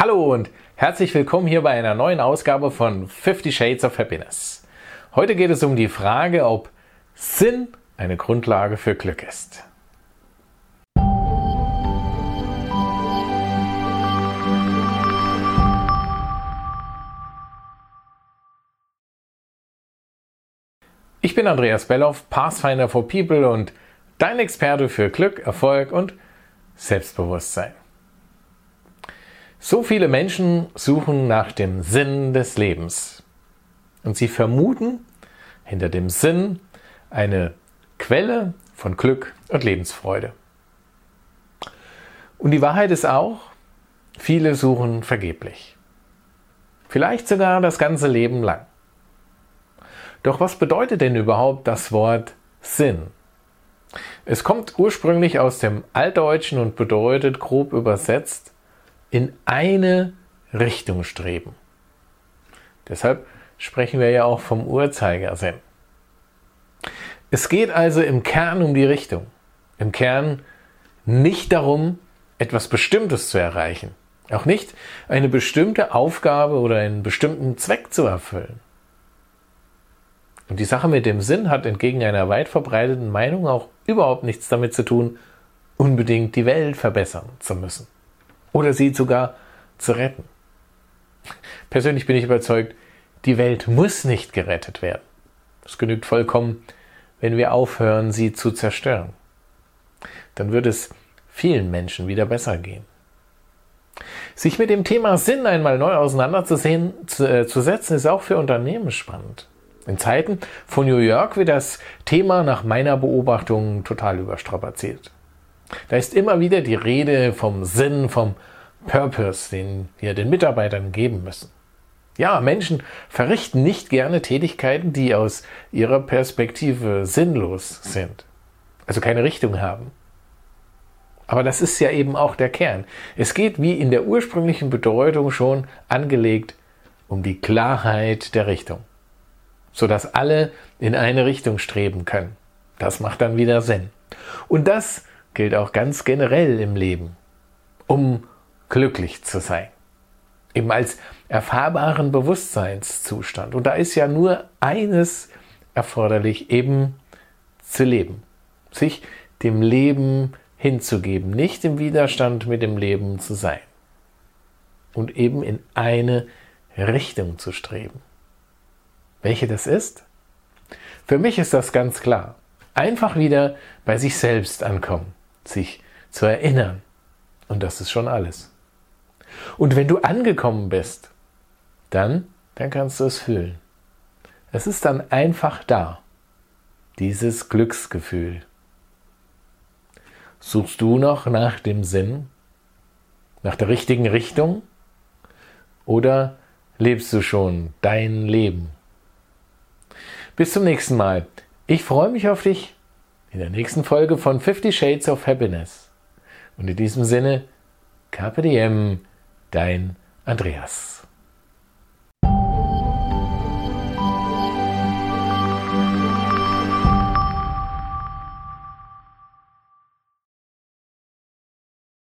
Hallo und herzlich willkommen hier bei einer neuen Ausgabe von 50 Shades of Happiness. Heute geht es um die Frage, ob Sinn eine Grundlage für Glück ist. Ich bin Andreas Belloff, Pathfinder for People und dein Experte für Glück, Erfolg und Selbstbewusstsein. So viele Menschen suchen nach dem Sinn des Lebens und sie vermuten hinter dem Sinn eine Quelle von Glück und Lebensfreude. Und die Wahrheit ist auch, viele suchen vergeblich. Vielleicht sogar das ganze Leben lang. Doch was bedeutet denn überhaupt das Wort Sinn? Es kommt ursprünglich aus dem Altdeutschen und bedeutet grob übersetzt in eine Richtung streben. Deshalb sprechen wir ja auch vom Uhrzeigersinn. Es geht also im Kern um die Richtung. Im Kern nicht darum, etwas Bestimmtes zu erreichen. Auch nicht eine bestimmte Aufgabe oder einen bestimmten Zweck zu erfüllen. Und die Sache mit dem Sinn hat entgegen einer weit verbreiteten Meinung auch überhaupt nichts damit zu tun, unbedingt die Welt verbessern zu müssen. Oder sie sogar zu retten. Persönlich bin ich überzeugt, die Welt muss nicht gerettet werden. Es genügt vollkommen, wenn wir aufhören, sie zu zerstören. Dann wird es vielen Menschen wieder besser gehen. Sich mit dem Thema Sinn einmal neu auseinanderzusehen, zu, äh, zu setzen, ist auch für Unternehmen spannend. In Zeiten von New York wird das Thema nach meiner Beobachtung total überstrapaziert. Da ist immer wieder die Rede vom Sinn, vom Purpose, den wir den Mitarbeitern geben müssen. Ja, Menschen verrichten nicht gerne Tätigkeiten, die aus ihrer Perspektive sinnlos sind, also keine Richtung haben. Aber das ist ja eben auch der Kern. Es geht, wie in der ursprünglichen Bedeutung schon angelegt, um die Klarheit der Richtung sodass alle in eine Richtung streben können. Das macht dann wieder Sinn. Und das gilt auch ganz generell im Leben, um glücklich zu sein. Eben als erfahrbaren Bewusstseinszustand. Und da ist ja nur eines erforderlich, eben zu leben. Sich dem Leben hinzugeben, nicht im Widerstand mit dem Leben zu sein. Und eben in eine Richtung zu streben. Welche das ist? Für mich ist das ganz klar. Einfach wieder bei sich selbst ankommen, sich zu erinnern. Und das ist schon alles. Und wenn du angekommen bist, dann, dann kannst du es fühlen. Es ist dann einfach da. Dieses Glücksgefühl. Suchst du noch nach dem Sinn? Nach der richtigen Richtung? Oder lebst du schon dein Leben? Bis zum nächsten Mal. Ich freue mich auf dich in der nächsten Folge von 50 Shades of Happiness. Und in diesem Sinne, Diem, dein Andreas.